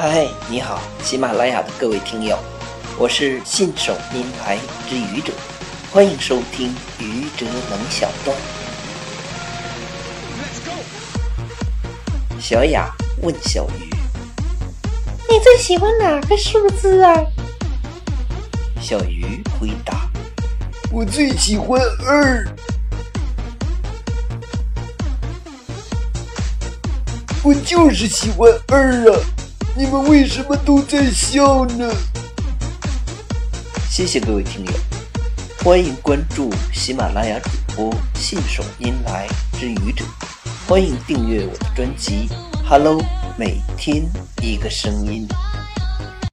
嗨，你好，喜马拉雅的各位听友，我是信手拈牌之愚者，欢迎收听愚者冷小段。小雅问小鱼：“你最喜欢哪个数字啊？”小鱼回答：“我最喜欢二。”我就是喜欢二啊！你们为什么都在笑呢？谢谢各位听友，欢迎关注喜马拉雅主播信手拈来之愚者，欢迎订阅我的专辑《Hello》，每天一个声音。